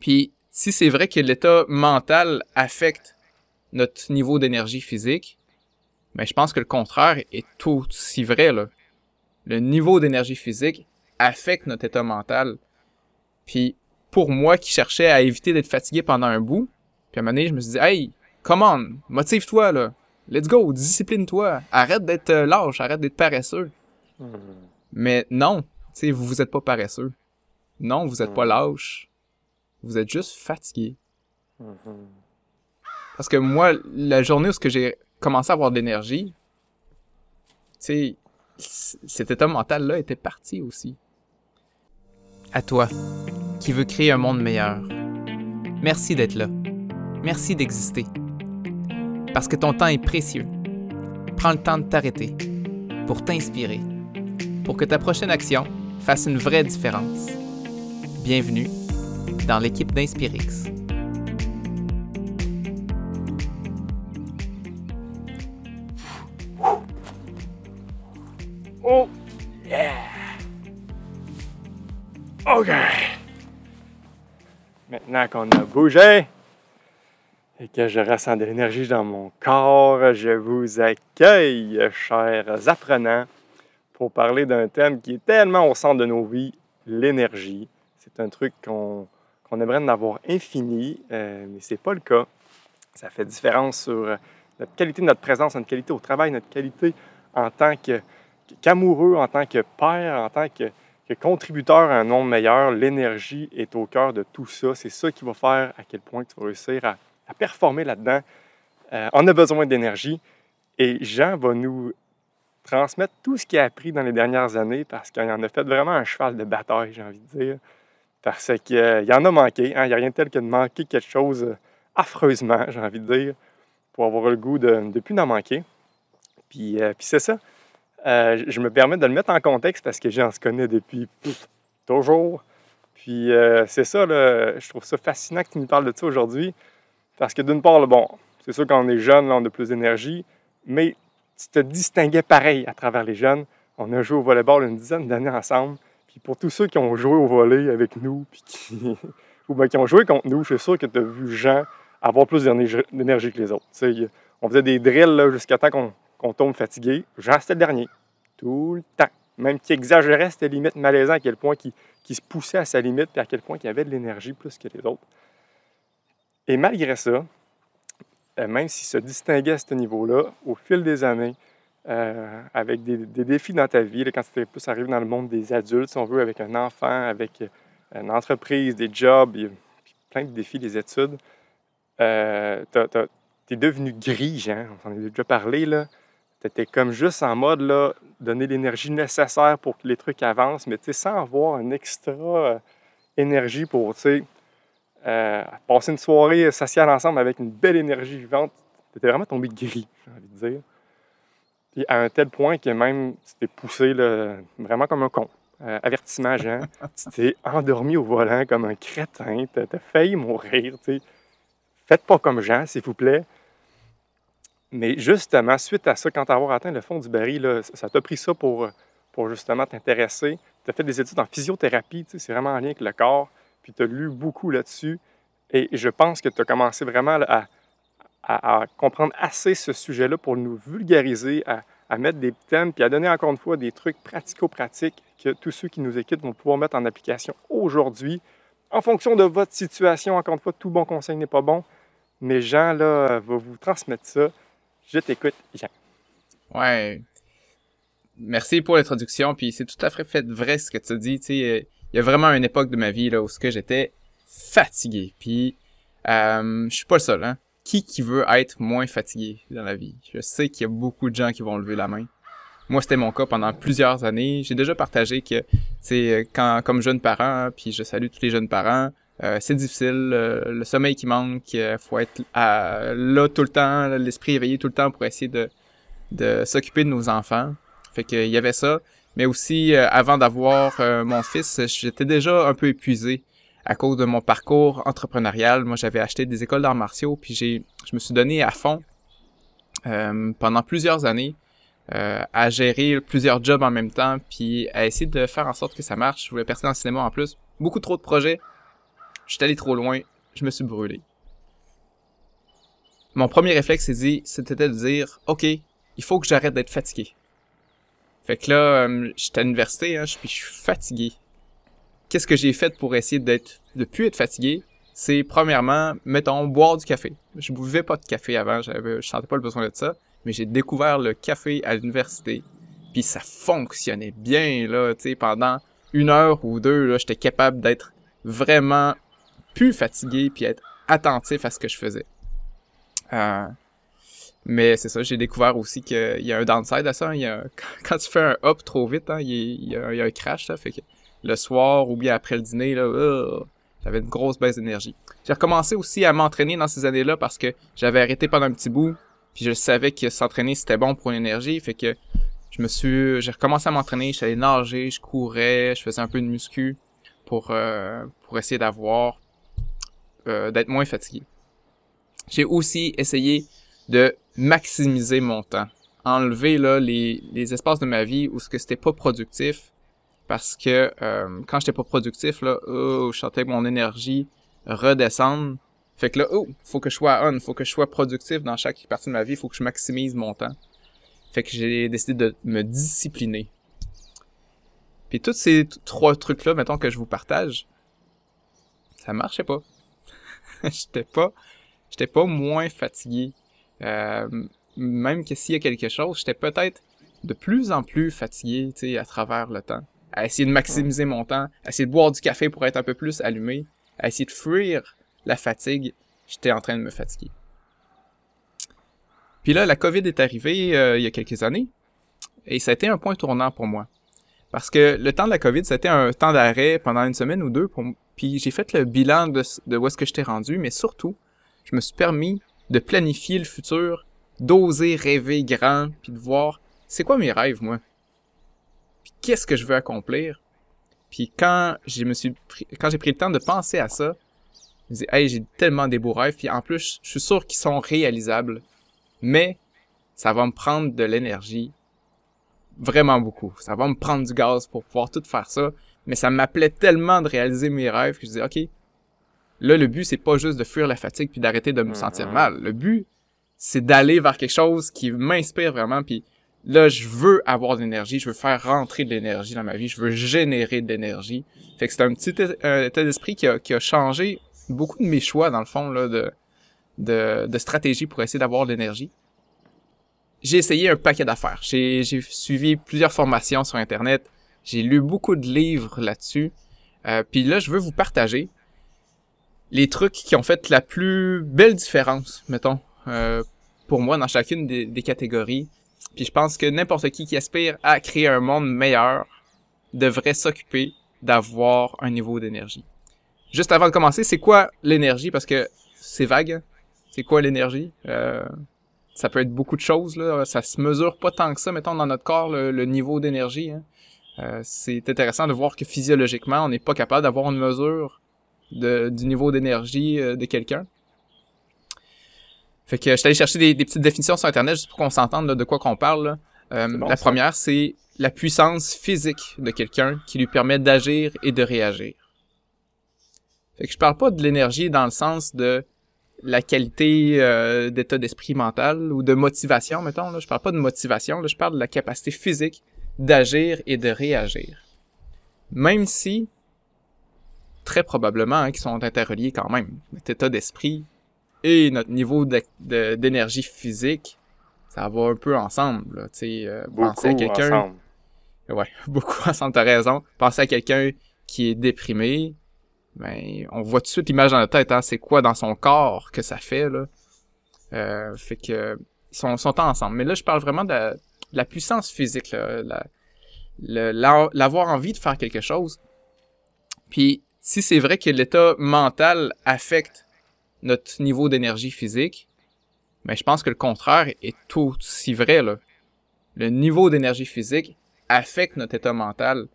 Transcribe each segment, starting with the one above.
Puis si c'est vrai que l'état mental affecte notre niveau d'énergie physique, mais je pense que le contraire est tout aussi vrai. Là. Le niveau d'énergie physique affecte notre état mental. Puis pour moi qui cherchais à éviter d'être fatigué pendant un bout, puis à un moment donné, je me suis dit, hey, come on, motive-toi là. Let's go, discipline-toi. Arrête d'être euh, lâche, arrête d'être paresseux. Hmm. Mais non, tu sais, vous vous êtes pas paresseux. Non, vous êtes pas hmm. lâche. Vous êtes juste fatigué. Hmm. Parce que moi, la journée où j'ai commencé à avoir de l'énergie, tu sais, cet état mental-là était parti aussi. À toi, qui veux créer un monde meilleur. Merci d'être là. Merci d'exister. Parce que ton temps est précieux. Prends le temps de t'arrêter pour t'inspirer, pour que ta prochaine action fasse une vraie différence. Bienvenue dans l'équipe d'Inspirix. Oh, yeah! OK! Maintenant qu'on a bougé et que je ressens de l'énergie dans mon corps, je vous accueille, chers apprenants, pour parler d'un thème qui est tellement au centre de nos vies, l'énergie. C'est un truc qu'on aimerait en avoir infini, euh, mais ce n'est pas le cas. Ça fait différence sur notre qualité de notre présence, notre qualité au travail, notre qualité en tant qu'amoureux, en tant que père, en tant que contributeur à un monde meilleur, l'énergie est au cœur de tout ça. C'est ça qui va faire à quel point tu vas réussir à, performer là-dedans. Euh, on a besoin d'énergie et Jean va nous transmettre tout ce qu'il a appris dans les dernières années parce qu'il en a fait vraiment un cheval de bataille, j'ai envie de dire. Parce qu'il euh, y en a manqué. Hein. Il n'y a rien tel que de manquer quelque chose euh, affreusement, j'ai envie de dire, pour avoir le goût de ne plus en manquer. Puis, puis c'est ça. Euh, je me permets de le mettre en contexte parce que j'en connais depuis toujours. Puis euh, c'est ça, je trouve ça fascinant que tu nous parles de ça aujourd'hui. Parce que d'une part, bon, c'est sûr quand on est jeune, là, on a plus d'énergie, mais tu te distinguais pareil à travers les jeunes. On a joué au volleyball une dizaine d'années ensemble. Puis pour tous ceux qui ont joué au volley avec nous, puis qui, ou bien qui ont joué contre nous, je suis sûr que tu as vu Jean avoir plus d'énergie que les autres. on faisait des drills jusqu'à temps qu'on tombe fatigué, Jean, c'était le dernier. Tout le temps. Même qui exagérait, c'était limite malaisant à quel point qui, se poussait à sa limite et à quel point il avait de l'énergie plus que les autres. Et malgré ça, euh, même s'il se distinguait à ce niveau-là, au fil des années, euh, avec des, défis dans ta vie, quand tu plus arrivé dans le monde des adultes, si on veut, avec un enfant, avec euh, une entreprise, des jobs, plein de défis, des études, tu es devenu gris, on en a déjà parlé, là. Tu étais comme juste en mode, là, donner l'énergie nécessaire pour que les trucs avancent, mais sans avoir un extra euh, énergie pour, euh, passer une soirée sociale ensemble avec une belle énergie vivante. Tu étais vraiment tombé gris, j'ai envie de dire. Puis à un tel point que même tu t'es poussé là, vraiment comme un con. Euh, avertissement, Jean. tu t'es endormi au volant comme un crétin. Tu as, failli mourir. Faites pas comme Jean, s'il vous plaît. Mais justement, suite à ça, quand tu as atteint le fond du baril, ça t'a pris ça pour, pour justement t'intéresser. Tu as fait des études en physiothérapie, c'est vraiment en lien avec le corps, puis tu as lu beaucoup là-dessus. Et je pense que tu as commencé vraiment à, à, comprendre assez ce sujet-là pour nous vulgariser, à, mettre des thèmes, puis à donner encore une fois des trucs pratico-pratiques que tous ceux qui nous écoutent vont pouvoir mettre en application aujourd'hui. En fonction de votre situation, encore une fois, tout bon conseil n'est pas bon, mais Jean là, va vous transmettre ça. Je t'écoute, Jean. Ouais. Merci pour l'introduction, puis c'est tout à fait vrai ce que tu dis. Tu il y a vraiment une époque de ma vie là où j'étais fatigué. Puis euh, je suis pas le seul. Hein. Qui qui veut être moins fatigué dans la vie? Je sais qu'il y a beaucoup de gens qui vont lever la main. Moi, c'était mon cas pendant plusieurs années. J'ai déjà partagé que, tu quand comme jeune parent, puis je salue tous les jeunes parents, euh, c'est difficile, euh, le sommeil qui manque, il euh, faut être là tout le temps, l'esprit éveillé tout le temps pour essayer de, de s'occuper de nos enfants. Fait qu'il y avait ça. Mais aussi, avant d'avoir mon fils, j'étais déjà un peu épuisé à cause de mon parcours entrepreneurial. Moi, j'avais acheté des écoles d'arts martiaux, puis j'ai, je me suis donné à fond pendant plusieurs années à gérer plusieurs jobs en même temps, puis à essayer de faire en sorte que ça marche. Je voulais percer dans le cinéma en plus. Beaucoup trop de projets je suis allé trop loin, je me suis brûlé. Mon premier réflexe, c'était de dire, OK, il faut que j'arrête d'être fatigué. Fait que là, euh, j'étais à l'université, hein, puis je suis fatigué. Qu'est-ce que j'ai fait pour essayer d'être, de plus être fatigué? C'est premièrement, mettons, boire du café. Je buvais pas de café avant, j'avais, je sentais pas le besoin de ça, mais j'ai découvert le café à l'université. Puis ça fonctionnait bien, là, tu sais, pendant une heure ou deux, là, j'étais capable d'être vraiment plus fatigué puis être attentif à ce que je faisais. Euh, mais c'est ça, j'ai découvert aussi qu'il y a un downside à ça. Hein. Il y a, quand tu fais un hop trop vite, hein, il, y a, un crash, ça fait que le soir ou bien après le dîner, là, oh, j'avais une grosse baisse d'énergie. J'ai recommencé aussi à m'entraîner dans ces années-là parce que j'avais arrêté pendant un petit bout, puis je savais que s'entraîner c'était bon pour l'énergie, fait que je me suis, j'ai recommencé à m'entraîner, j'allais nager, je courais, je faisais un peu de muscu pour euh, pour essayer d'avoir euh, d'être moins fatigué. J'ai aussi essayé de maximiser mon temps, enlever les, les espaces de ma vie où ce que c'était pas productif parce que euh, quand j'étais pas productif là, oh, je sentais mon énergie redescendre. Fait que là, oh, faut que je sois on, faut que je sois productif dans chaque partie de ma vie, faut que je maximise mon temps. Fait que j'ai décidé de me discipliner. Puis tous ces trois trucs-là, mettons que je vous partage, ça marchait pas. j'étais pas, j'étais pas moins fatigué. Euh, même que s'il y a quelque chose, j'étais peut-être de plus en plus fatigué, à travers le temps. À essayer de maximiser mon temps, à essayer de boire du café pour être un peu plus allumé, à essayer de fuir la fatigue, j'étais en train de me fatiguer. Puis là, la COVID est arrivée euh, il y a quelques années et ça a été un point tournant pour moi. Parce que le temps de la COVID, été un temps d'arrêt pendant une semaine ou deux. Pour... Puis j'ai fait le bilan de, de où est-ce que j'étais rendu, mais surtout, je me suis permis de planifier le futur, d'oser rêver grand, puis de voir c'est quoi mes rêves, moi? Qu'est-ce que je veux accomplir. Puis quand j'ai me suis quand j'ai pris le temps de penser à ça, je me dis hey j'ai tellement des beaux rêves, puis en plus je suis sûr qu'ils sont réalisables mais ça va me prendre de l'énergie vraiment beaucoup. Ça va me prendre du gaz pour pouvoir tout faire ça, mais ça m'appelait tellement de réaliser mes rêves que je disais OK. Là le but c'est pas juste de fuir la fatigue puis d'arrêter de me sentir mm-hmm. mal. Le but c'est d'aller vers quelque chose qui m'inspire vraiment puis là je veux avoir de l'énergie, je veux faire rentrer de l'énergie dans ma vie, je veux générer de l'énergie. Fait que c'est un petit état d'esprit qui a, qui a changé beaucoup de mes choix dans le fond là de de, de stratégie pour essayer d'avoir de l'énergie. J'ai essayé un paquet d'affaires. J'ai suivi plusieurs formations sur Internet. J'ai lu beaucoup de livres là-dessus. Euh, Puis là, je veux vous partager les trucs qui ont fait la plus belle différence, mettons, euh, pour moi dans chacune des, des catégories. Puis je pense que n'importe qui qui aspire à créer un monde meilleur devrait s'occuper d'avoir un niveau d'énergie. Juste avant de commencer, c'est quoi l'énergie? Parce que c'est vague. Hein? c'est quoi l'énergie? Euh, ça peut être beaucoup de choses, là. Ça se mesure pas tant que ça, mettons, dans notre corps, le, niveau d'énergie. Hein. Euh, c'est intéressant de voir que physiologiquement, on n'est pas capable d'avoir une mesure du niveau d'énergie euh, de quelqu'un. Fait que je suis allé chercher des, petites définitions sur Internet juste pour qu'on s'entende de quoi qu'on parle. la première, c'est la puissance physique de quelqu'un qui lui permet d'agir et de réagir. Fait que je parle pas de l'énergie dans le sens de la qualité euh, d'état d'esprit mental ou de motivation, mettons. Là. Je parle pas de motivation, là, je parle de la capacité physique d'agir et de réagir. Même si, très probablement, hein, qu'ils sont interreliés quand même. Notre état d'esprit et notre niveau d'énergie physique, ça va un peu ensemble. Tu sais, euh, penser à quelqu'un... Ouais, beaucoup ensemble, t'as raison. Penser à quelqu'un qui est déprimé, ben, on voit tout de suite l'image dans la tête, hein, c'est quoi dans son corps que ça fait, là. Euh, fait que, ils sont, sont ensemble. Mais là, je parle vraiment de la, puissance physique, l'avoir envie de faire quelque chose. Puis, si c'est vrai que l'état mental affecte notre niveau d'énergie physique, mais je pense que le contraire est tout aussi vrai, là. Le niveau d'énergie physique affecte notre état mental.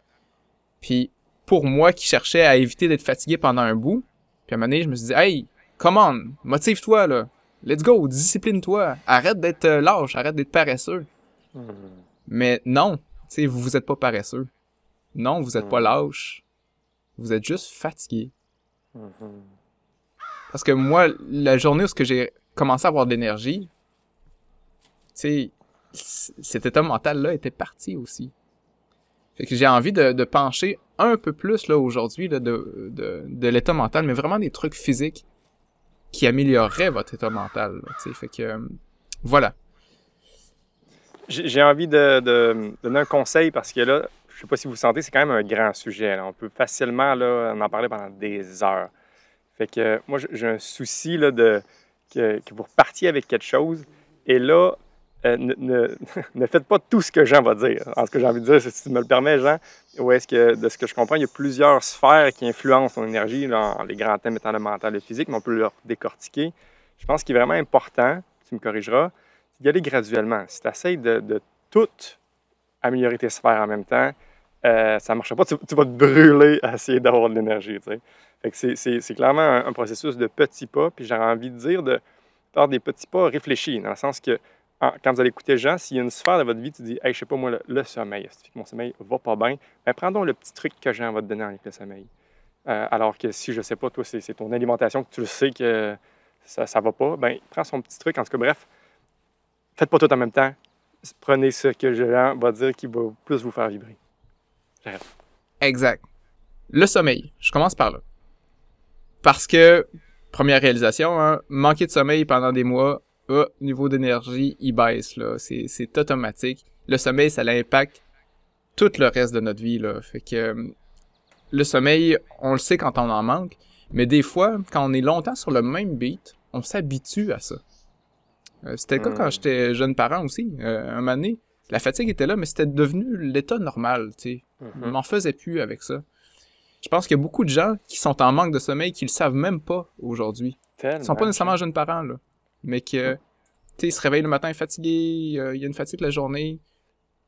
Puis, pour moi qui cherchais à éviter d'être fatigué pendant un bout. Puis à un moment donné, je me suis dit, hey, come on, motive-toi, là. Let's go, discipline-toi. Arrête d'être euh, lâche, arrête d'être paresseux. Hmm. Mais non, tu sais, vous, vous êtes pas paresseux. Non, vous êtes pas hmm. lâche. Vous êtes juste fatigué. Mhm. Parce que moi, la journée où j'ai commencé à avoir de l'énergie, tu sais, cet état mental-là était parti aussi. Fait que j'ai envie de, pencher un peu plus là aujourd'hui de, de, l'état mental, mais vraiment des trucs physiques qui amélioreraient votre état mental. Fait que euh, voilà. J'ai envie de, donner un conseil parce que là, je sais pas si vous sentez, c'est quand même un grand sujet. On peut facilement là, en parler pendant des heures. Fait que euh, moi, j'ai- un souci là, de, que, vous repartiez avec quelque chose et là, euh, ne, ne- faites pas tout ce que Jean va dire. En ce que j'ai envie de dire, si tu me le permets, Jean, ou est-ce que, de ce que je comprends, il y a plusieurs sphères qui influencent ton énergie, là, les grands thèmes étant le mental et le physique, mais on peut leur décortiquer. Je pense qu'il est vraiment important, tu me corrigeras, d'y aller graduellement. Si tu essaies de, de tout améliorer tes sphères en même temps, euh, ça ne marchera pas. Tu, tu vas te brûler à essayer d'avoir de l'énergie. C'est- clairement un, processus de petits pas. Puis j'aurais envie de dire de faire des petits pas réfléchis, dans le sens que quand vous allez écouter Jean, s'il y a une sphère de votre vie, tu dis, hey, je sais pas moi, le, le sommeil, mon sommeil va pas bien, ben, prends donc le petit truc que Jean va te donner avec le sommeil. Euh, alors que si, je sais pas, toi, c'est ton alimentation, que tu le sais que ça, ça va pas, ben, prends son petit truc. En tout cas, bref, faites pas tout en même temps. Prenez ce que Jean va dire qui va plus vous faire vibrer. Exact. Le sommeil. Je commence par là. Parce que, première réalisation, hein, manquer de sommeil pendant des mois, ah, niveau d'énergie, il baisse, là. C'est, automatique. Le sommeil, ça l'impacte tout le reste de notre vie, là. Fait que, le sommeil, on le sait quand on en manque, mais des fois, quand on est longtemps sur le même beat, on s'habitue à ça. Euh, c'était le cas Hmm. quand j'étais jeune parent aussi. Euh, un moment donné, la fatigue était là, mais c'était devenu l'état normal, tu sais. Je m'en faisais plus avec ça. Je pense qu'il y a beaucoup de gens qui sont en manque de sommeil qui le savent même pas aujourd'hui. Ils sont pas nécessairement jeunes parents, là. Mais que, tu sais, ils se réveillent le matin fatigués, euh, il y a une fatigue la journée.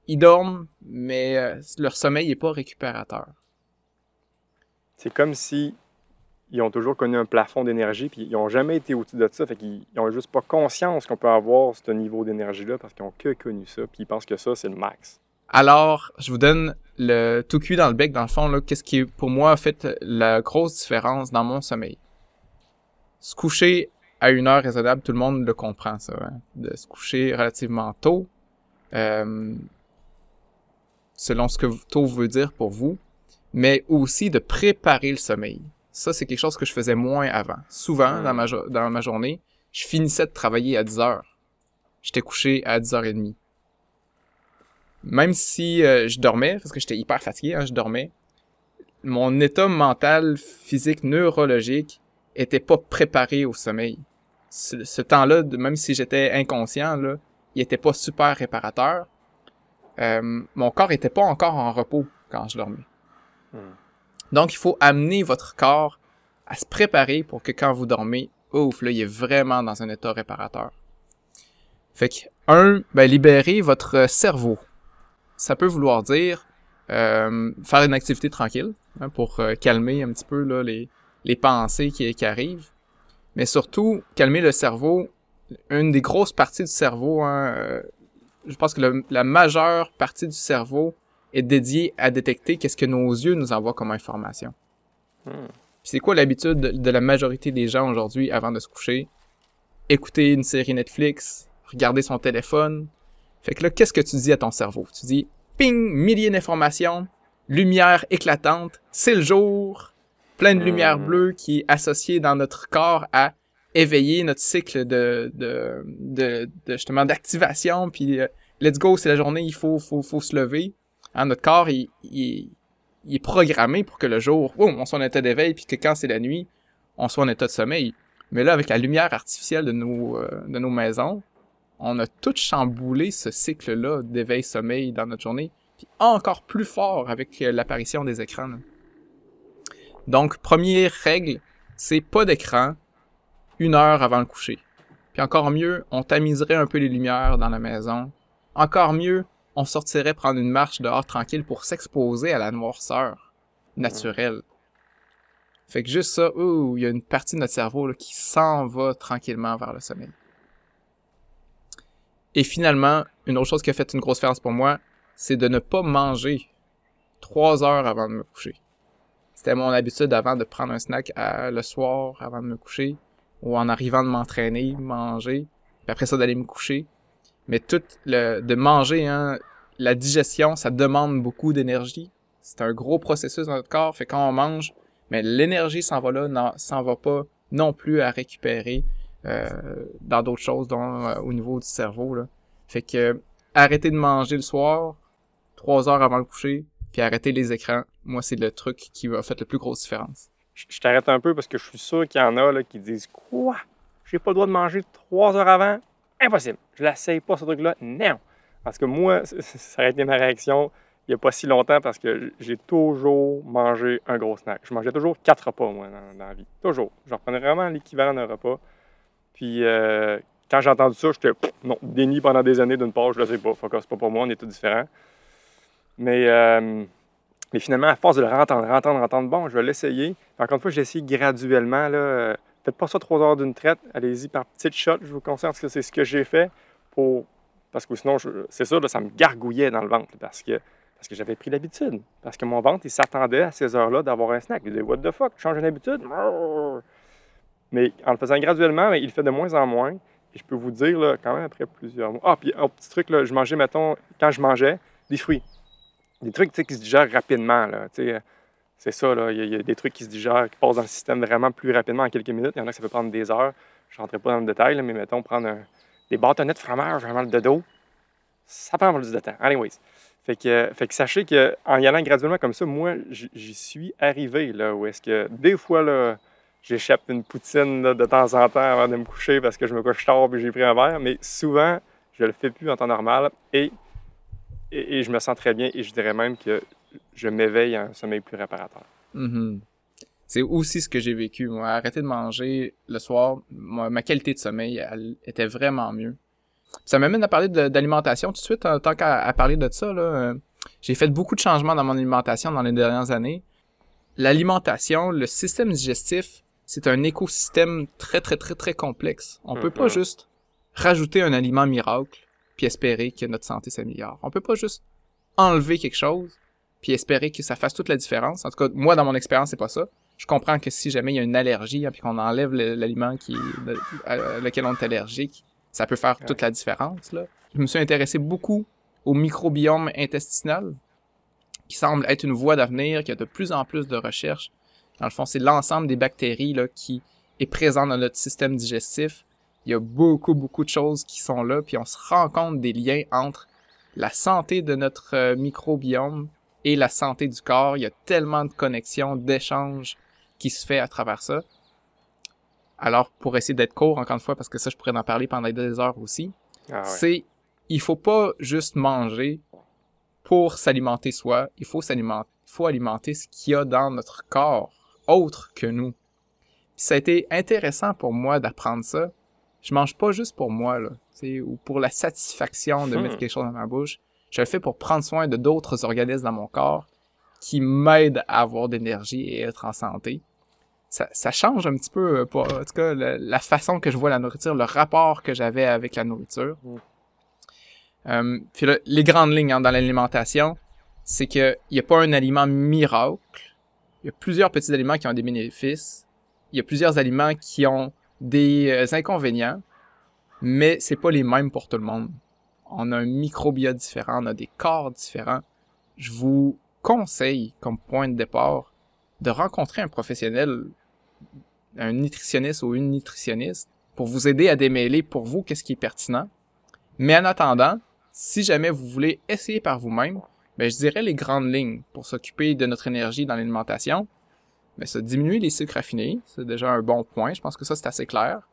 Ils dorment, mais euh, leur sommeil est pas récupérateur. C'est comme si ils ont toujours connu un plafond d'énergie, puis ils n'ont jamais été au-dessus de ça. Fait qu'ils n'ont juste pas conscience qu'on peut avoir ce niveau d'énergie-là parce qu'ils n'ont que connu ça, puis ils pensent que ça, c'est le max. Alors, je vous donne le tout cuit dans le bec, dans le fond, là, qu'est-ce qui, pour moi, a fait la grosse différence dans mon sommeil? Se coucher à une heure raisonnable, tout le monde le comprend, ça. hein. De se coucher relativement tôt, euh, selon ce que tôt veut dire pour vous, mais aussi de préparer le sommeil. Ça, c'est quelque chose que je faisais moins avant. Souvent, dans ma, dans ma journée, je finissais de travailler à 10 heures. J'étais couché à 10h30 même si euh, je dormais, parce que j'étais hyper fatigué, hein, je dormais, mon état mental, physique, neurologique était pas préparé au sommeil. Ce, ce temps-là, même si j'étais inconscient, là, il était pas super réparateur. Euh, mon corps était pas encore en repos quand je dormais. Hmm. Donc, il faut amener votre corps à se préparer pour que quand vous dormez, ouf, là, il est vraiment dans un état réparateur. Fait que, un, ben, libérer votre cerveau ça peut vouloir dire euh, faire une activité tranquille hein, pour euh, calmer un petit peu là, les, les pensées qui, qui arrivent. Mais surtout, calmer le cerveau. Une des grosses parties du cerveau, hein, euh, je pense que le- la majeure partie du cerveau est dédiée à détecter qu'est-ce que nos yeux nous envoient comme information. Hmm. C'est quoi l'habitude de, de la majorité des gens aujourd'hui avant de se coucher? Écouter une série Netflix, regarder son téléphone, fait que là, qu'est-ce que tu dis à ton cerveau? Tu dis, ping, milliers d'informations, lumière éclatante, c'est le jour, plein de lumière Mhm. bleue qui est associée dans notre corps à éveiller notre cycle de, de, de, de justement d'activation, puis euh, let's go, c'est la journée, il faut, faut, faut se lever. Hein, notre corps, il, il, il est programmé pour que le jour, boum, on soit en état d'éveil, puis que quand c'est la nuit, on soit en état de sommeil. Mais là, avec la lumière artificielle de nos, euh, de nos maisons, on a tout chamboulé ce cycle-là d'éveil-sommeil dans notre journée, puis encore plus fort avec euh, l'apparition des écrans. Donc, première règle, c'est pas d'écran une heure avant le coucher. Puis encore mieux, on tamiserait un peu les lumières dans la maison. Encore mieux, on sortirait prendre une marche dehors tranquille pour s'exposer à la noirceur naturelle. Fait que juste ça, il y a une partie de notre cerveau qui s'en va tranquillement vers le sommeil. Et finalement, une autre chose qui a fait une grosse différence pour moi, c'est de ne pas manger trois heures avant de me coucher. C'était mon habitude avant de prendre un snack le soir avant de me coucher ou en arrivant de m'entraîner, manger, puis après ça d'aller me coucher. Mais tout le de manger, hein, la digestion, ça demande beaucoup d'énergie. C'est un gros processus dans notre corps. Fait quand on mange, mais l'énergie s'en va là, s'en va pas non plus à récupérer dans d'autres choses, euh, au niveau du cerveau. Là. Fait que arrêter de manger le soir, trois heures avant le coucher, puis arrêter les écrans. Moi, c'est le truc qui va faire la plus grosse différence. Je, t'arrête un peu parce que je suis sûr qu'il y en a là, qui disent Quoi? J'ai pas le droit de manger trois heures avant? Impossible. Je l'essaye pas, ce truc-là. Non. Parce que moi, ça a été ma réaction il n'y a pas si longtemps parce que j'ai toujours mangé un gros snack. Je mangeais toujours quatre repas, moi, dans, la vie. Toujours. Je reprenais vraiment l'équivalent d'un repas. Puis euh, quand j'ai entendu ça, j'étais non, déni pendant des années d'une part, je le sais pas. C'est pas pour moi, on est tous différents. Mais, euh, mais finalement, à force de le rentendre, rentendre, rentendre, bon, je vais l'essayer. Encore une fois, j'ai essayé graduellement. Là, peut-être pas ça trois heures d'une traite. Allez-y par petites shots, je vous conseille, parce que c'est ce que j'ai fait pour. Parce que sinon, c'est sûr, ça me gargouillait dans le ventre. Parce que parce que j'avais pris l'habitude. Parce que mon ventre, il s'attendait à ces heures-là d'avoir un snack. Il disait, What the fuck, change d'habitude. Mais en le faisant graduellement, il le fait de moins en moins. Et je peux vous dire, là, quand même, après plusieurs mois. Ah, puis un petit truc, là, je mangeais, mettons, quand je mangeais, des fruits. Des trucs qui se digèrent rapidement. C'est ça, là. Il y, a, des trucs qui se digèrent, qui passent dans le système vraiment plus rapidement en quelques minutes. Il y en a que ça peut prendre des heures. Je ne rentrerai pas dans le détail, mais mettons, prendre des bâtonnets de fromage vraiment le dodo, ça prend plus de temps. Anyways. Fait que, fait que sachez qu'en y allant graduellement comme ça, moi, j'y suis arrivé, là, où est-ce que des fois, là, j'échappe une poutine de temps en temps avant de me coucher parce que je me couche tard et j'ai pris un verre, mais souvent, je le fais plus en temps normal et, et, je me sens très bien et je dirais même que je m'éveille à un sommeil plus réparateur. Mm-hmm. C'est aussi ce que j'ai vécu, moi. Arrêter de manger le soir, ma qualité de sommeil, était vraiment mieux. Ça m'amène à parler d'alimentation tout de suite, en tant qu'à parler de ça. J'ai fait beaucoup de changements dans mon alimentation dans les dernières années. L'alimentation, le système digestif, c'est un écosystème très très très très complexe. On peut pas mhm. juste rajouter un aliment miracle puis espérer que notre santé s'améliore. On peut pas juste enlever quelque chose puis espérer que ça fasse toute la différence. En tout cas, moi dans mon expérience, c'est pas ça. Je comprends que si jamais il y a une allergie hein, puis qu'on enlève l'aliment qui à lequel on est allergique, ça peut faire toute la différence. Là. Je me suis intéressé beaucoup au microbiome intestinal, qui semble être une voie d'avenir, qui a de plus en plus de recherches. Dans le fond, c'est l'ensemble des bactéries là, qui est présent dans notre système digestif. Il y a beaucoup, beaucoup de choses qui sont là, puis on se rend compte des liens entre la santé de notre euh, microbiome et la santé du corps. Il y a tellement de connexions, d'échanges qui se fait à travers ça. Alors, pour essayer d'être court, encore une fois, parce que ça, je pourrais en parler pendant des heures aussi, ah c'est, il faut pas juste manger pour s'alimenter soi, il faut s'alimenter, faut alimenter ce qu'il y a dans notre corps, autre que nous. Puis ça a été intéressant pour moi d'apprendre ça. Je mange pas juste pour moi, là, ou pour la satisfaction de mettre hmm. quelque chose dans ma bouche. Je le fais pour prendre soin de d'autres organismes dans mon corps qui m'aident à avoir d'énergie et être en santé ça, change un petit peu, euh, en tout cas, la, façon que je vois la nourriture, le rapport que j'avais avec la nourriture. Mm. Euh, puis les grandes lignes hein, dans l'alimentation, c'est qu'il n'y a pas un aliment miracle. Il y a plusieurs petits aliments qui ont des bénéfices. Il y a plusieurs aliments qui ont des euh, inconvénients, mais c'est pas les mêmes pour tout le monde. On a un microbiote différent, on a des corps différents. Je vous conseille, comme point de départ, de rencontrer un professionnel, un nutritionniste ou une nutritionniste, pour vous aider à démêler pour vous qu'est-ce qui est pertinent. Mais en attendant, si jamais vous voulez essayer par vous-même, ben, je dirais les grandes lignes pour s'occuper de notre énergie dans l'alimentation. Ben, ça diminuer les sucres raffinés, c'est déjà un bon point. Je pense que ça, c'est assez clair.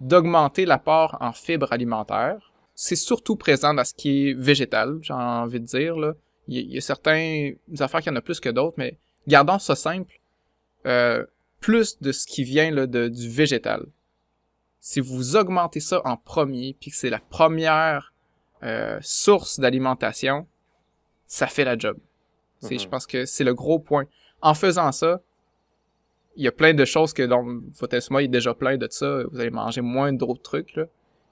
D'augmenter l'apport en fibres alimentaires. C'est surtout présent dans ce qui est végétal, j'ai envie de dire. Là. Il, y a, certains affaires qui en a plus que d'autres, mais gardons ça simple, euh, plus de ce qui vient là, de, du végétal. Si vous augmentez ça en premier, puis que c'est la première euh, source d'alimentation, ça fait la job. Mm Je pense que c'est le gros point. En faisant ça, il y a plein de choses que dans votre estomac, il est déjà plein de ça. Vous allez manger moins d'autres trucs. Là.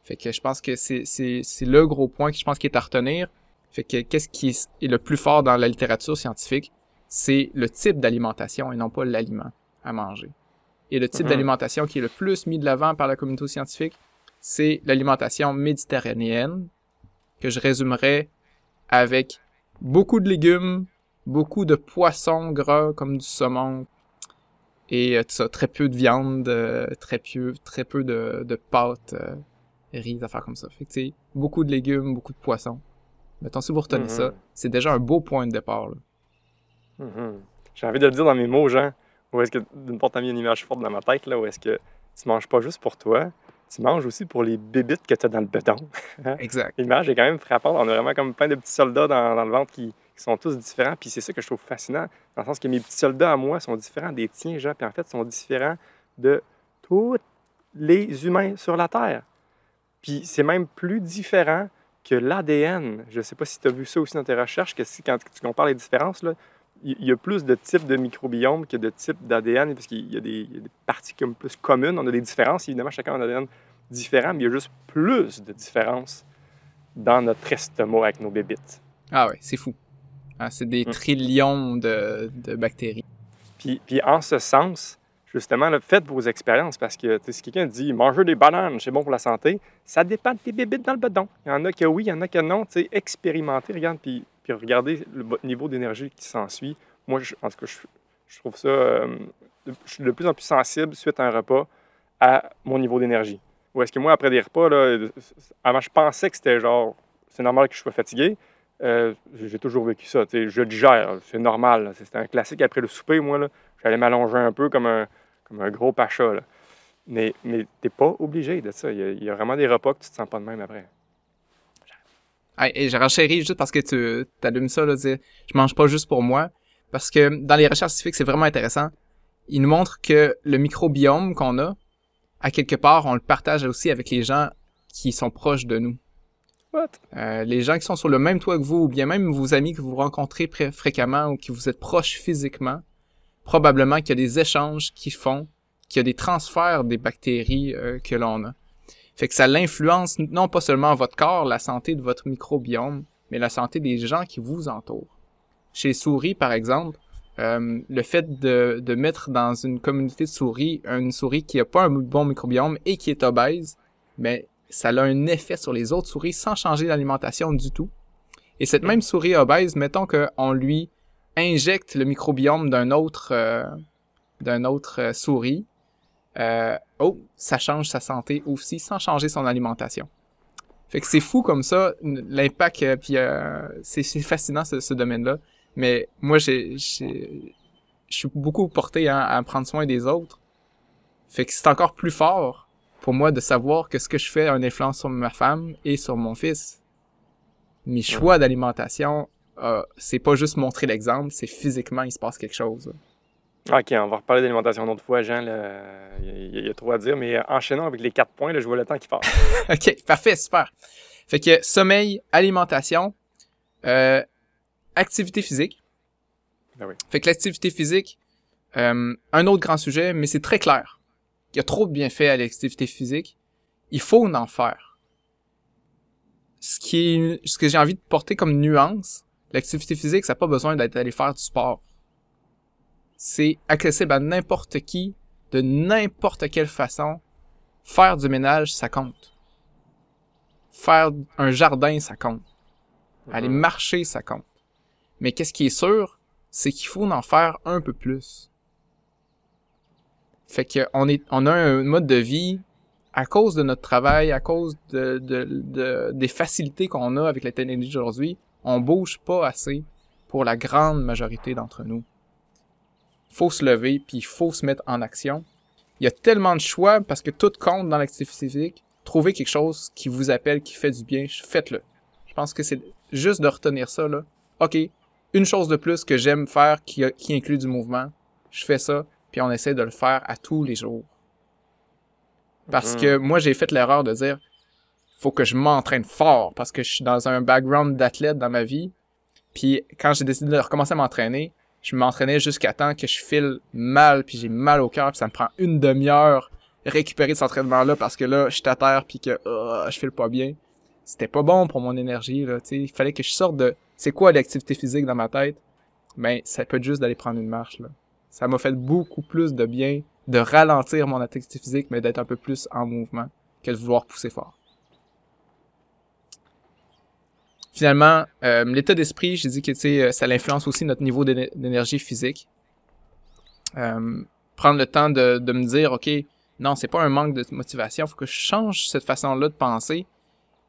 Fait que je pense que c'est, c'est, c'est le gros point que je pense qui est à retenir. Fait que qu'est-ce qui est le plus fort dans la littérature scientifique? c'est le type d'alimentation et non pas l'aliment à manger. Et le type Mhm. d'alimentation qui est le plus mis de l'avant par la communauté scientifique, c'est l'alimentation méditerranéenne, que je résumerais avec beaucoup de légumes, beaucoup de poissons gras comme du saumon, et euh, tout ça, très peu de viande, euh, très peu, très peu de, de pâtes, euh, riz, affaires comme ça. Fait que, beaucoup de légumes, beaucoup de poissons. Mettons, si vous retenez Mhm. ça, c'est déjà un beau point de départ. Mhm. J'ai envie de le dire dans mes mots, Jean. Ou est-ce que d'une part, t'as mis une image forte dans ma tête, là, où est-ce que tu manges pas juste pour toi, tu manges aussi pour les bébites que tu as dans le béton. Exact. L'image est quand même frappante. On a vraiment comme plein de petits soldats dans, dans le ventre qui, qui sont tous différents. Puis c'est ça que je trouve fascinant, dans le sens que mes petits soldats à moi sont différents des tiens, Jean, puis en fait, sont différents de tous les humains sur la Terre. Puis c'est même plus différent que l'ADN. Je ne sais pas si tu as vu ça aussi dans tes recherches, que si, quand tu compares les différences, là, il y a plus de types de microbiomes que de types d'ADN, parce qu'il y, a des parties comme plus communes. On a des différences, évidemment, chacun a un ADN différent, mais il y a juste plus de différences dans notre estomac avec nos bébites. Ah ouais, c'est fou. Ah, c'est des Mm. trillions de, de bactéries. Puis, puis en ce sens, justement, faites vos expériences parce que si quelqu'un dit manger des bananes, c'est bon pour la santé, ça dépend de tes bébites dans le bedon. Il y en a que oui, il y en a que non. Tu expérimentez, regarde, puis, puis regardez le niveau d'énergie qui s'ensuit. Moi, je- en tout cas, je, je trouve ça. euh, je suis de plus en plus sensible suite à un repas à mon niveau d'énergie. Ou est-ce que moi, après des repas, là, avant, je pensais que c'était genre, c'est normal que je sois fatigué. Euh, j'ai toujours vécu ça. Je digère, c'est normal. C'était un classique après le souper, moi. J'allais m'allonger un peu comme un, comme un gros pacha. Là. Mais, mais t'es pas obligé de ça. Il y, a, il y a vraiment des repas que tu te sens pas de même après. Et j'ai renchéri juste parce que tu allumes ça, là, dire, je mange pas juste pour moi. Parce que dans les recherches scientifiques, c'est vraiment intéressant. Ils nous montrent que le microbiome qu'on a, à quelque part, on le partage aussi avec les gens qui sont proches de nous. What? Euh, les gens qui sont sur le même toit que vous, ou bien même vos amis que vous rencontrez fréquemment ou qui vous êtes proches physiquement, probablement qu'il y a des échanges qui font, qu'il y a des transferts des bactéries euh, que l'on a. Fait que ça l'influence non pas seulement votre corps, la santé de votre microbiome, mais la santé des gens qui vous entourent. Chez les souris, par exemple, euh, le fait de, de mettre dans une communauté de souris une souris qui n'a pas un bon microbiome et qui est obèse, mais ça a un effet sur les autres souris sans changer l'alimentation du tout. Et cette même souris obèse, mettons qu'on lui injecte le microbiome d'un autre, euh, d'un autre euh, souris, euh, oh, ça change sa santé aussi sans changer son alimentation. Fait que c'est fou comme ça, l'impact, puis c'est c'est fascinant ce, ce domaine-là. Mais moi, j'ai, j'ai- je suis beaucoup porté hein, à prendre soin des autres. Fait que c'est encore plus fort pour moi de savoir que ce que je fais a une influence sur ma femme et sur mon fils. Mes choix d'alimentation, euh, c'est pas juste montrer l'exemple, c'est physiquement il se passe quelque chose. OK, on va reparler d'alimentation une autre fois, Jean. là. Il y, a- trop à dire, mais euh, enchaînons avec les quatre points. Là, je vois le temps qui passe. ok, parfait, super. Fait que sommeil, alimentation, euh, activité physique. Ben oui. Fait que l'activité physique, euh, un autre grand sujet, mais c'est très clair. Il y a trop de bienfaits à l'activité physique. Il faut en faire. Ce qui est, ce que j'ai envie de porter comme nuance, l'activité physique, ça n'a pas besoin d'être allé faire du sport. C'est accessible à n'importe qui, de n'importe quelle façon. Faire du ménage, ça compte. Faire un jardin, ça compte. Aller marcher, ça compte. Mais qu'est-ce qui est sûr, c'est qu'il faut en faire un peu plus. Fait que on est, on a un mode de vie à cause de notre travail, à cause de, de, de- des facilités qu'on a avec la technologie d'aujourd'hui, on bouge pas assez pour la grande majorité d'entre nous. Faut se lever puis il faut se mettre en action. Il y a tellement de choix parce que tout compte dans l'activité physique. Trouvez quelque chose qui vous appelle, qui fait du bien, faites-le. Je pense que c'est juste de retenir ça là. OK, une chose de plus que j'aime faire qui, a- qui inclut du mouvement, je fais ça, puis on essaie de le faire à tous les jours. Parce Mhm. que moi, j'ai fait l'erreur de dire, faut que je m'entraîne fort, parce que je suis dans un background d'athlète dans ma vie. Puis quand j'ai décidé de recommencer à m'entraîner, je m'entraînais jusqu'à temps que je file mal, puis j'ai mal au cœur, puis ça me prend une demi-heure récupérer cet entraînement-là parce que là, je suis à terre, puis que ah, je file pas bien. C'était pas bon pour mon énergie, là. Il fallait que je sorte de c'est quoi l'activité physique dans ma tête? Ben, ça peut être juste d'aller prendre une marche. Ça m'a fait beaucoup plus de bien de ralentir mon activité physique, mais d'être un peu plus en mouvement que de vouloir pousser fort. Finalement, euh, l'état d'esprit, j'ai dit que euh, ça influence aussi notre niveau d'énergie physique. Euh, prendre le temps de, me dire, OK, non, c'est pas un manque de motivation, il faut que je change cette façon-là de penser.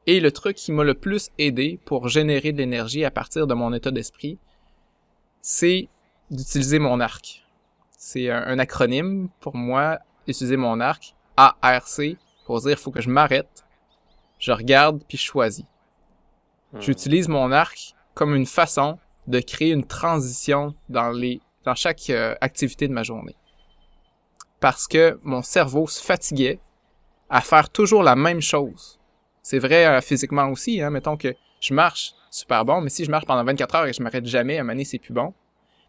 Et le truc qui m'a le plus aidé pour générer de l'énergie à partir de mon état d'esprit, c'est d'utiliser mon arc. C'est un, acronyme pour moi, utiliser mon arc, ARC, pour dire, il faut que je m'arrête, je regarde, puis je choisis. Hmm. J'utilise mon arc comme une façon de créer une transition dans les dans chaque euh, activité de ma journée. Parce que mon cerveau se fatiguait à faire toujours la même chose. C'est vrai euh, physiquement aussi, hein, mettons que je marche, super bon, mais si je marche pendant 24 heures et je m'arrête jamais, à un c'est plus bon.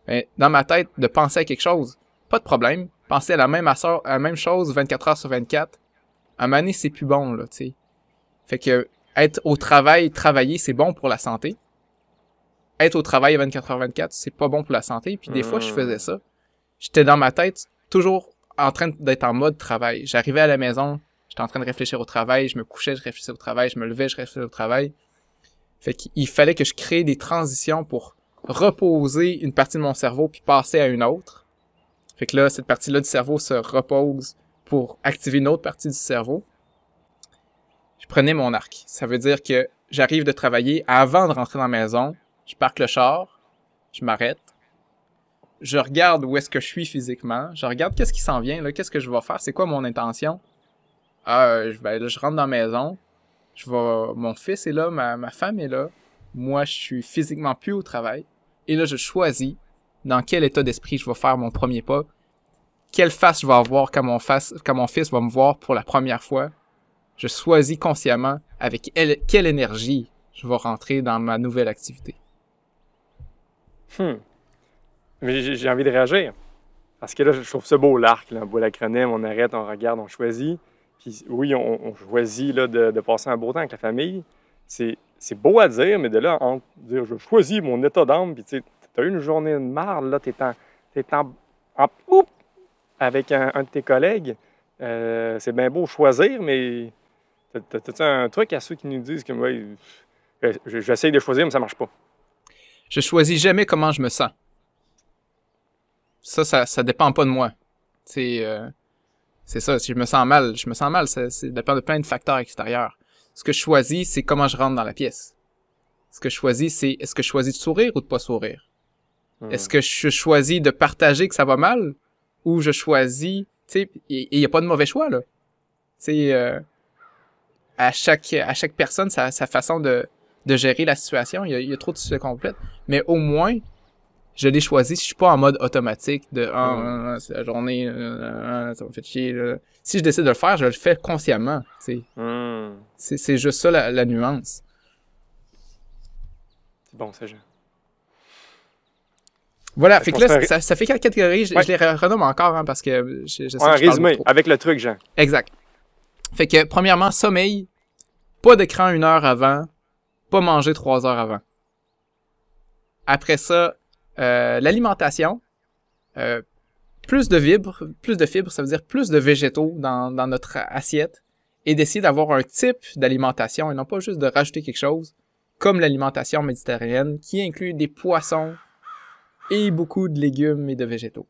Mais dans ma tête, de penser à quelque chose, pas de problème. Penser à la même, la même chose 24 heures sur 24, à un c'est plus bon, là, tu sais. Fait que être au travail, travailler, c'est bon pour la santé. Être au travail 24 h 24, c'est pas bon pour la santé. Puis des fois, je faisais hmm. ça. J'étais dans ma tête toujours en train d'être en mode travail. J'arrivais à la maison, j'étais en train de réfléchir au travail, je me couchais, je réfléchissais au travail, je me levais, je réfléchissais au travail. Fait qu'il fallait que je crée des transitions pour reposer une partie de mon cerveau puis passer à une autre. Fait que là, cette partie-là du cerveau se repose pour activer une autre partie du cerveau prenais mon arc. Ça veut dire que j'arrive de travailler avant de rentrer dans la maison, je parque le char, je m'arrête, je regarde où est-ce que je suis physiquement, je regarde qu'est-ce qui s'en vient, là, qu'est-ce que je vais faire, c'est quoi mon intention. Ah, je, vais, je rentre dans la maison, je vais, mon fils est là, ma, femme est là, moi je suis physiquement plus au travail, et là je choisis dans quel état d'esprit je vais faire mon premier pas, quelle face je vais avoir quand mon fils va me voir pour la première fois, je choisis consciemment avec quelle énergie je vais rentrer dans ma nouvelle activité. Hmm. Mais j'ai envie de réagir. Parce que là, je trouve ça beau l'arc, un beau l'acronyme, on arrête, on regarde, on choisit. Puis oui, on, choisit là, de, passer un beau temps avec la famille. C'est beau à dire, mais de là, en dire je choisis mon état d'âme, puis tu eu une journée de marde, là, tu es en avec un, de tes collègues. Euh, c'est bien beau choisir, mais T'as-tu un truc à ceux qui nous disent que ouais, j'essaye de choisir, mais ça marche pas? Je choisis jamais comment je me sens. Ça, ça, ça dépend pas de moi. C'est euh, c'est ça. Si je me sens mal, je me sens mal. Ça, dépend de plein de facteurs extérieurs. Ce que je choisis, c'est comment je rentre dans la pièce. Ce que je choisis, c'est est-ce que je choisis de sourire ou de pas sourire? Hmm. Est-ce que je choisis de partager que ça va mal ou je choisis, tu sais, il n'y a pas de mauvais choix là. Tu sais, euh, à chaque, à chaque personne sa, sa façon de, de gérer la situation. Il y, a, il y a trop de sujets complètes. Mais au moins, je l'ai choisi. Je suis pas en mode automatique de ah, c'est la journée, ça me fait chier. Si je décide de le faire, je le fais consciemment. Mm. C'est juste ça la, la nuance. C'est bon, c'est Voilà, fait que là, ça, ça, fait quatre catégories. Je, les renomme encore hein, parce que je, je sais résumé, avec le truc, Jean. Exact. Fait que, premièrement, sommeil, pas d'écran une heure avant, pas manger trois heures avant. Après ça, euh, l'alimentation, euh, plus de fibres, plus de fibres, ça veut dire plus de végétaux dans, dans notre assiette, et d'essayer d'avoir un type d'alimentation et non pas juste de rajouter quelque chose, comme l'alimentation méditerranéenne, qui inclut des poissons et beaucoup de légumes et de végétaux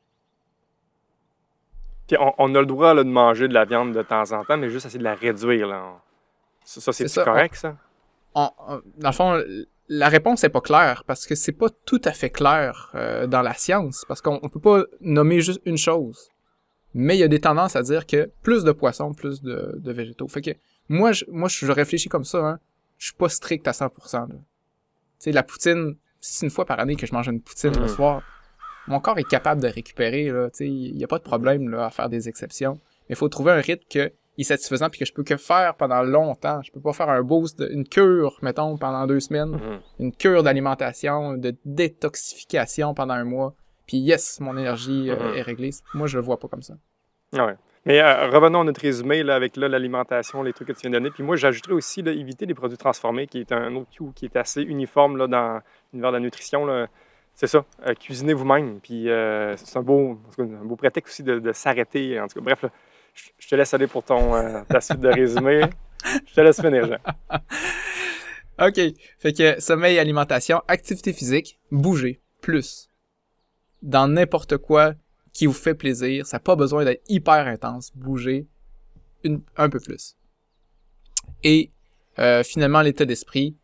on, a le droit de manger de la viande de temps en temps, mais juste essayer de la réduire. Ça, c'est correct, ça? dans le fond, la réponse n'est pas claire parce que c'est pas tout à fait clair euh, dans la science parce qu'on peut pas nommer juste une chose. Mais il y a des tendances à dire que plus de poissons, plus de, végétaux. Fait que moi, je, moi, je réfléchis comme ça. Hein. Je suis pas strict à 100%. Tu sais, la poutine, c'est une fois par année que je mange une poutine le mm. soir mon corps est capable de récupérer. Il n'y a pas de problème là, à faire des exceptions. Mais il faut trouver un rythme qui est satisfaisant puis que je peux que faire pendant longtemps. Je peux pas faire un boost, une cure, mettons, pendant deux semaines. Mm-hmm. Une cure d'alimentation, de détoxification pendant un mois. Puis yes, mon énergie euh, mm-hmm. est réglée. Moi, je le vois pas comme ça. Ah ouais. Mais euh, revenons à notre résumé là, avec l'alimentation, les trucs que tu viens de donner. Puis moi, j'ajouterais aussi éviter les produits transformés, qui est un autre coup qui est assez uniforme là, dans l'univers de la nutrition. Là c'est ça, euh, cuisiner vous-même. Puis euh, c'est un beau, un beau prétexte aussi de, s'arrêter. En tout cas, bref, je, te laisse aller pour ton, euh, ta suite de résumé. je te laisse finir, Jean. OK. Fait que sommeil, alimentation, activité physique, bouger, plus. Dans n'importe quoi qui vous fait plaisir. Ça n'a pas besoin d'être hyper intense. Bouger un peu plus. Et finalement, l'état d'esprit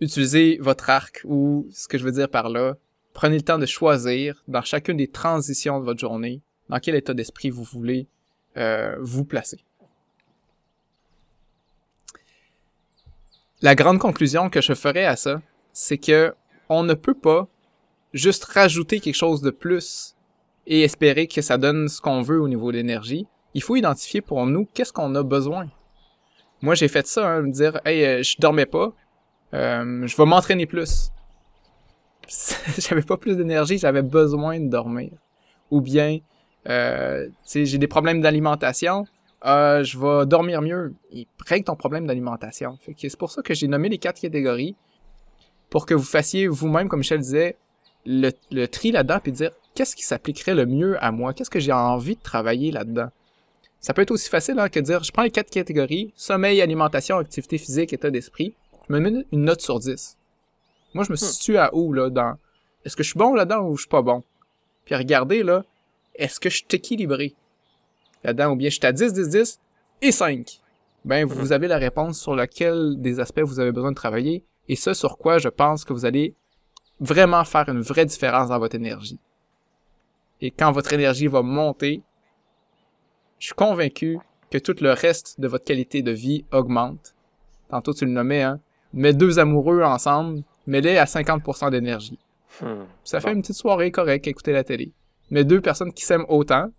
utilisez votre arc ou ce que je veux dire par là, prenez le temps de choisir dans chacune des transitions de votre journée dans quel état d'esprit vous voulez euh, vous placer. La grande conclusion que je ferai à ça, c'est que on ne peut pas juste rajouter quelque chose de plus et espérer que ça donne ce qu'on veut au niveau de l'énergie. Il faut identifier pour nous qu'est-ce qu'on a besoin. Moi, j'ai fait ça, hein, me dire, hey, euh, je dormais pas, euh, je vais m'entraîner plus. j'avais pas plus d'énergie, j'avais besoin de dormir. Ou bien, euh, j'ai des problèmes d'alimentation, euh, je vais dormir mieux. Règle ton problème d'alimentation. c'est pour ça que j'ai nommé les quatre catégories pour que vous fassiez vous-même, comme Michel disait, le, le tri là-dedans puis dire qu'est-ce qui s'appliquerait le mieux à moi, qu'est-ce que j'ai envie de travailler là-dedans? Ça peut être aussi facile hein, que de dire je prends les quatre catégories sommeil, alimentation, activité physique, état d'esprit je me mets une note sur 10. Moi, je me hmm. situe à où, là, dans... Est-ce que je suis bon là-dedans ou je suis pas bon? Puis regardez, là, est-ce que je suis équilibré là-dedans ou bien je suis à 10, 10, 10 et 5? Ben, vous hmm. avez la réponse sur laquelle des aspects vous avez besoin de travailler et ce sur quoi je pense que vous allez vraiment faire une vraie différence dans votre énergie. Et quand votre énergie va monter, je suis convaincu que tout le reste de votre qualité de vie augmente. Tantôt tu le nommais, hein, mets deux amoureux ensemble, mets-les à 50% d'énergie. Hmm. Ça fait une petite soirée correcte écouter la télé. Mais deux personnes qui s'aiment autant,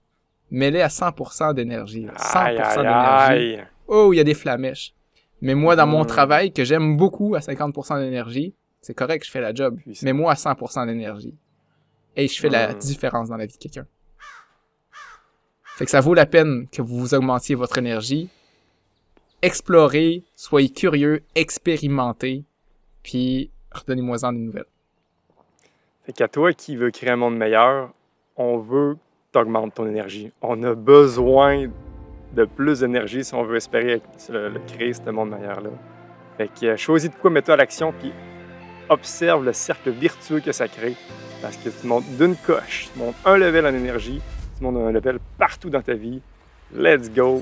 mets-les à 100% d'énergie. 100% d'énergie. Oh, il y a des flamèches. Mais moi, dans mon hmm. travail, que j'aime beaucoup à 50% d'énergie, c'est correct, je fais la job. Mais moi, à 100% d'énergie. Et je fais la hmm. différence dans la vie de quelqu'un. Fait que ça vaut la peine que vous augmentiez votre énergie explorez, soyez curieux, expérimentez, puis redonnez-moi-en des nouvelles. Fait qu'à toi qui veux créer un monde meilleur, on veut t'augmenter ton énergie. On a besoin de plus d'énergie si on veut espérer créer ce monde meilleur-là. Fait que euh, choisis de quoi mettre à l'action, puis observe le cercle virtueux que ça crée. Parce que tu montes d'une coche, tu montes un level en énergie, tu montes un level partout dans ta vie. Let's go!